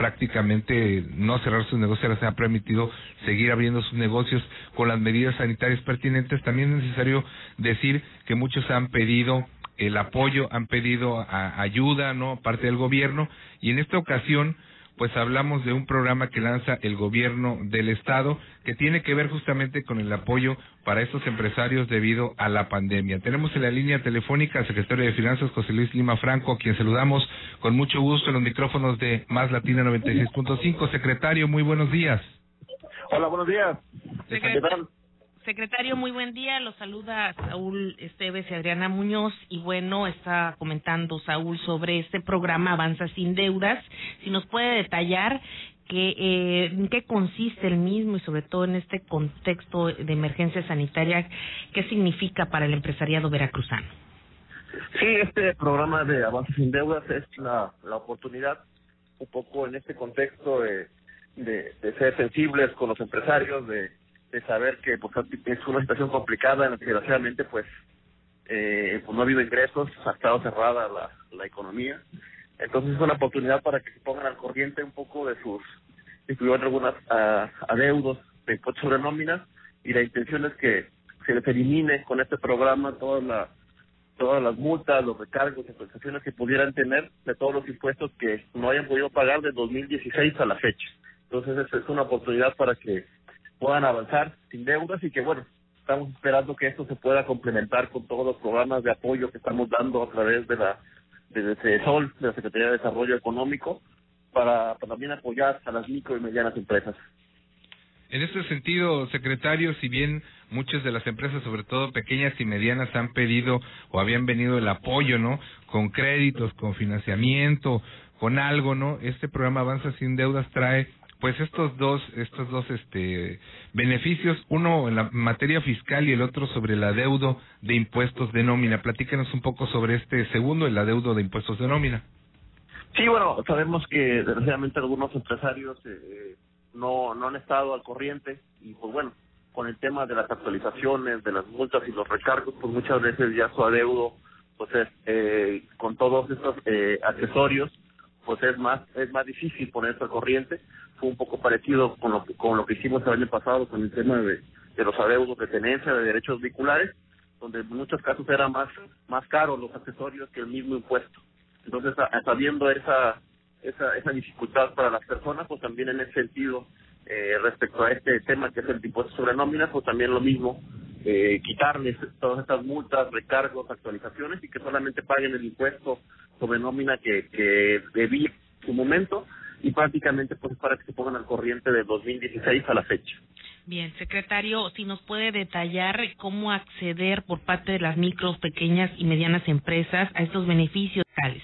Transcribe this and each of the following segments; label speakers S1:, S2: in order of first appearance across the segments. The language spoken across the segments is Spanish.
S1: prácticamente no cerrar sus negocios, les ha permitido seguir abriendo sus negocios con las medidas sanitarias pertinentes. También es necesario decir que muchos han pedido el apoyo, han pedido ayuda, ¿no? Parte del gobierno y en esta ocasión pues hablamos de un programa que lanza el gobierno del estado que tiene que ver justamente con el apoyo para estos empresarios debido a la pandemia. Tenemos en la línea telefónica al secretario de Finanzas José Luis Lima Franco, a quien saludamos con mucho gusto en los micrófonos de Más Latina 96.5. Secretario, muy buenos días.
S2: Hola, buenos días.
S3: Secretario, muy buen día. Lo saluda Saúl Esteves y Adriana Muñoz. Y bueno, está comentando Saúl sobre este programa Avanza sin Deudas. Si nos puede detallar que, eh, en qué consiste el mismo y sobre todo en este contexto de emergencia sanitaria, qué significa para el empresariado veracruzano.
S2: Sí, este programa de Avanza sin Deudas es la, la oportunidad un poco en este contexto de, de, de ser sensibles con los empresarios, de de saber que pues, es una situación complicada, desgraciadamente pues, eh, pues no ha habido ingresos, ha estado cerrada la, la economía. Entonces es una oportunidad para que se pongan al corriente un poco de sus, incluyeron algunas uh, adeudos de impuestos sobre nóminas y la intención es que se les elimine con este programa todas las todas las multas, los recargos y prestaciones que pudieran tener de todos los impuestos que no hayan podido pagar de 2016 a la fecha. Entonces es una oportunidad para que puedan avanzar sin deudas y que, bueno, estamos esperando que esto se pueda complementar con todos los programas de apoyo que estamos dando a través de la de Sol, de la Secretaría de Desarrollo Económico, para, también apoyar a las micro y medianas empresas.
S1: En este sentido, secretario, si bien muchas de las empresas, sobre todo pequeñas y medianas, han pedido o habían venido el apoyo, ¿no? Con créditos, con financiamiento, con algo, ¿no? Este programa Avanza sin Deudas trae pues estos dos estos dos este beneficios uno en la materia fiscal y el otro sobre el adeudo de impuestos de nómina. Platícanos un poco sobre este segundo el adeudo de impuestos de nómina.
S2: Sí bueno sabemos que desgraciadamente algunos empresarios eh, no no han estado al corriente y pues bueno con el tema de las actualizaciones de las multas y los recargos pues muchas veces ya su adeudo pues es eh, con todos estos eh, accesorios pues es más es más difícil ponerse al corriente. Fue un poco parecido con lo que, con lo que hicimos el año pasado con el tema de, de los adeudos de tenencia de derechos vehiculares donde en muchos casos era más más caro los accesorios que el mismo impuesto. Entonces sabiendo esa esa esa dificultad para las personas pues también en ese sentido eh, respecto a este tema que es el impuesto sobre nóminas pues también lo mismo eh, quitarles todas estas multas, recargos, actualizaciones y que solamente paguen el impuesto sobre nómina que, que debía en su momento y prácticamente pues para que se pongan al corriente de 2016 a la fecha.
S3: Bien, secretario, si nos puede detallar cómo acceder por parte de las micros, pequeñas y medianas empresas a estos beneficios tales.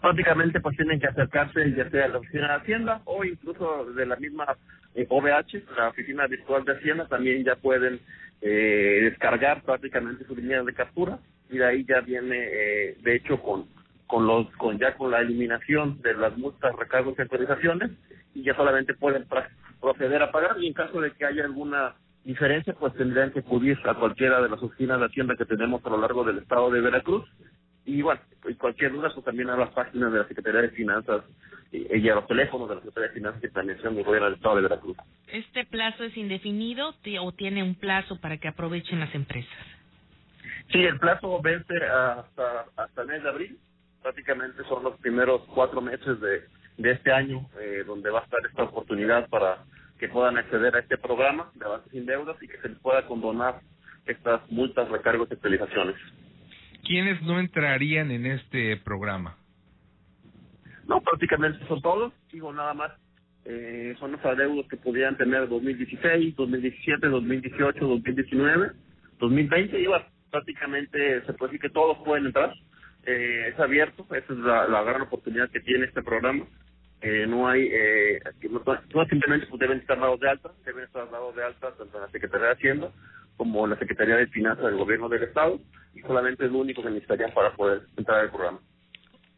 S2: Prácticamente pues tienen que acercarse ya sea a la oficina de Hacienda o incluso de la misma OVH, eh, la oficina virtual de Hacienda, también ya pueden eh, descargar prácticamente su línea de captura y de ahí ya viene, eh, de hecho, con con los con ya con la eliminación de las multas, recargos y autorizaciones y ya solamente pueden proceder a pagar y en caso de que haya alguna diferencia pues tendrían que acudir a cualquiera de las oficinas de Hacienda que tenemos a lo largo del estado de Veracruz y bueno, y cualquier duda pues también a las páginas de la Secretaría de Finanzas y, a los teléfonos de la Secretaría de Finanzas y Planeación del Gobierno del Estado de Veracruz.
S3: ¿Este plazo es indefinido o tiene un plazo para que aprovechen las empresas?
S2: Sí, el plazo vence hasta, hasta el mes de abril prácticamente son los primeros cuatro meses de, de este año eh, donde va a estar esta oportunidad para que puedan acceder a este programa de avances sin deudas y que se les pueda condonar estas multas, recargos y utilizaciones.
S1: ¿Quiénes no entrarían en este programa?
S2: No, prácticamente son todos, digo nada más. Eh, son los adeudos que pudieran tener 2016, 2017, 2018, 2019, 2020 y prácticamente se puede decir que todos pueden entrar eh, es abierto, esa es la, gran oportunidad que tiene este programa. Eh, no hay, eh, no, simplemente pues, deben estar dados de alta, deben estar dados de alta tanto en la Secretaría de como la Secretaría de Finanzas del Gobierno del Estado y solamente es lo único que necesitarían para poder entrar al programa.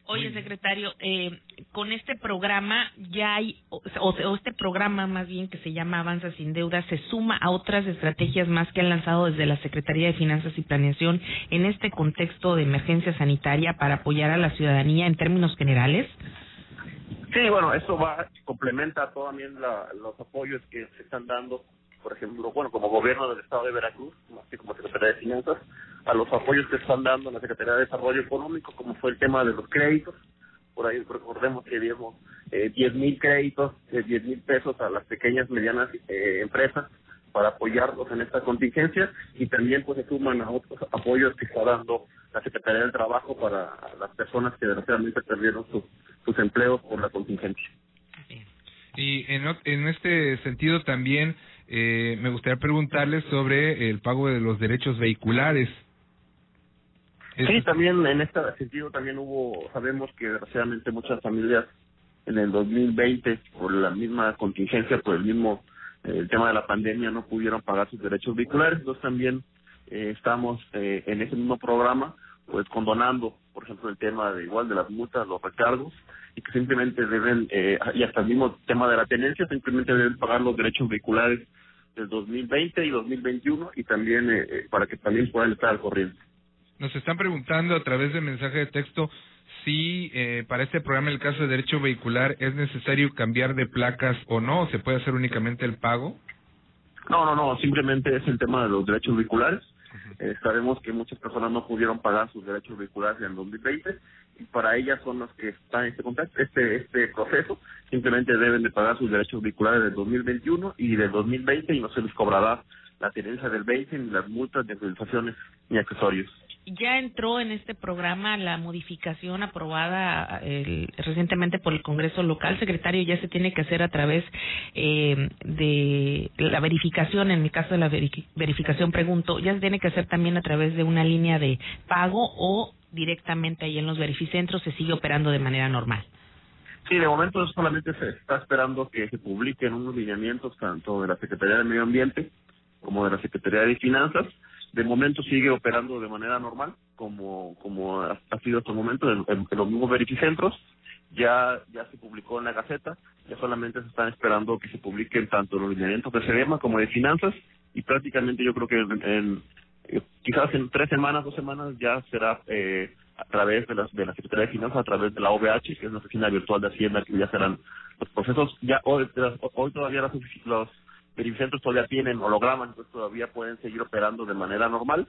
S3: Oye, secretario, eh, con este programa ya hay, o, o, este programa más bien que se llama Avanza sin Deuda, se suma a otras estrategias más que han lanzado desde la Secretaría de Finanzas y Planeación en este contexto de emergencia sanitaria para apoyar a la ciudadanía en términos generales.
S2: Sí, bueno, eso va, complementa también la, los apoyos que se están dando, por ejemplo, bueno, como gobierno del Estado de Veracruz, así como Secretaría de Finanzas, a los apoyos que están dando en la Secretaría de Desarrollo Económico, como fue el tema de los créditos. Por ahí recordemos que dimos eh, 10 mil créditos de 10 mil pesos a las pequeñas medianas eh, empresas para apoyarlos en esta contingencia y también pues se suman a otros apoyos que está dando la Secretaría del Trabajo para las personas que desgraciadamente perdieron sus, sus empleos por la contingencia.
S1: Y en, en este sentido también eh, me gustaría preguntarles sobre el pago de los derechos vehiculares.
S2: Sí, también en este sentido también hubo, sabemos que desgraciadamente muchas familias en el 2020 por la misma contingencia, por el mismo el tema de la pandemia no pudieron pagar sus derechos vehiculares, entonces también eh, estamos eh, en ese mismo programa pues condonando, por ejemplo, el tema de igual de las multas, los recargos, y que simplemente deben, eh, y hasta el mismo tema de la tenencia, simplemente deben pagar los derechos vehiculares del 2020 y 2021 y también eh, eh, para que también puedan estar al corriente.
S1: Nos están preguntando a través de mensaje de texto si eh, para este programa, el caso de derecho vehicular, es necesario cambiar de placas o no, se puede hacer únicamente el pago.
S2: No, no, no, simplemente es el tema de los derechos vehiculares. Eh, sabemos que muchas personas no pudieron pagar sus derechos vehiculares en el 2020 y para ellas son las que están en este contacto, este este proceso. Simplemente deben de pagar sus derechos vehiculares del 2021 y del 2020 y no se les cobrará la tenencia del 20 ni las multas de actualizaciones ni accesorios
S3: ya entró en este programa la modificación aprobada el, recientemente por el Congreso local, secretario, ya se tiene que hacer a través eh, de la verificación, en mi caso de la verificación pregunto, ya se tiene que hacer también a través de una línea de pago o directamente ahí en los verificentros se sigue operando de manera normal.
S2: Sí, de momento solamente se está esperando que se publiquen unos lineamientos tanto de la Secretaría de Medio Ambiente como de la Secretaría de Finanzas de momento sigue operando de manera normal, como, como ha, sido hasta el momento en, los mismos verificentros. Ya, ya se publicó en la Gaceta, ya solamente se están esperando que se publiquen tanto los lineamientos de CEDEMA como de finanzas, y prácticamente yo creo que en, eh, quizás en tres semanas, dos semanas ya será eh, a través de, las, de la Secretaría de Finanzas, a través de la OVH, que es la oficina virtual de Hacienda, que ya serán los procesos. Ya hoy, hoy todavía las, los verificentros todavía tienen hologramas, entonces todavía pueden seguir operando de manera normal,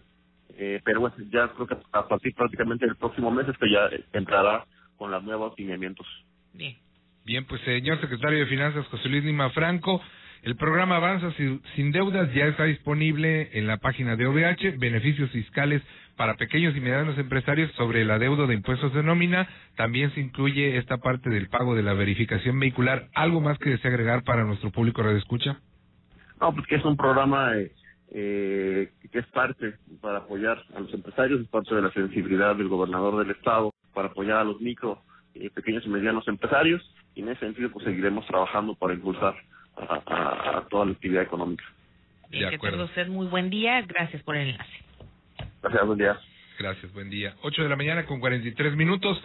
S2: eh, pero bueno, ya creo que a partir prácticamente del próximo mes esto ya entrará con los nuevos lineamientos.
S1: Bien. Bien, pues señor secretario de Finanzas, José Luis Lima Franco, el programa Avanza sin Deudas ya está disponible en la página de OVH, beneficios fiscales para pequeños y medianos empresarios sobre el adeudo de impuestos de nómina. También se incluye esta parte del pago de la verificación vehicular. ¿Algo más que desea agregar para nuestro público de escucha?
S2: No, pues que es un programa eh, eh, que es parte para apoyar a los empresarios, es parte de la sensibilidad del gobernador del estado para apoyar a los micro, eh, pequeños y medianos empresarios y en ese sentido pues seguiremos trabajando para impulsar a, toda la actividad económica.
S3: de acuerdo. usted muy buen día, gracias por el enlace.
S2: Gracias, buen día.
S1: Gracias, buen día. Ocho de la mañana con cuarenta y tres minutos.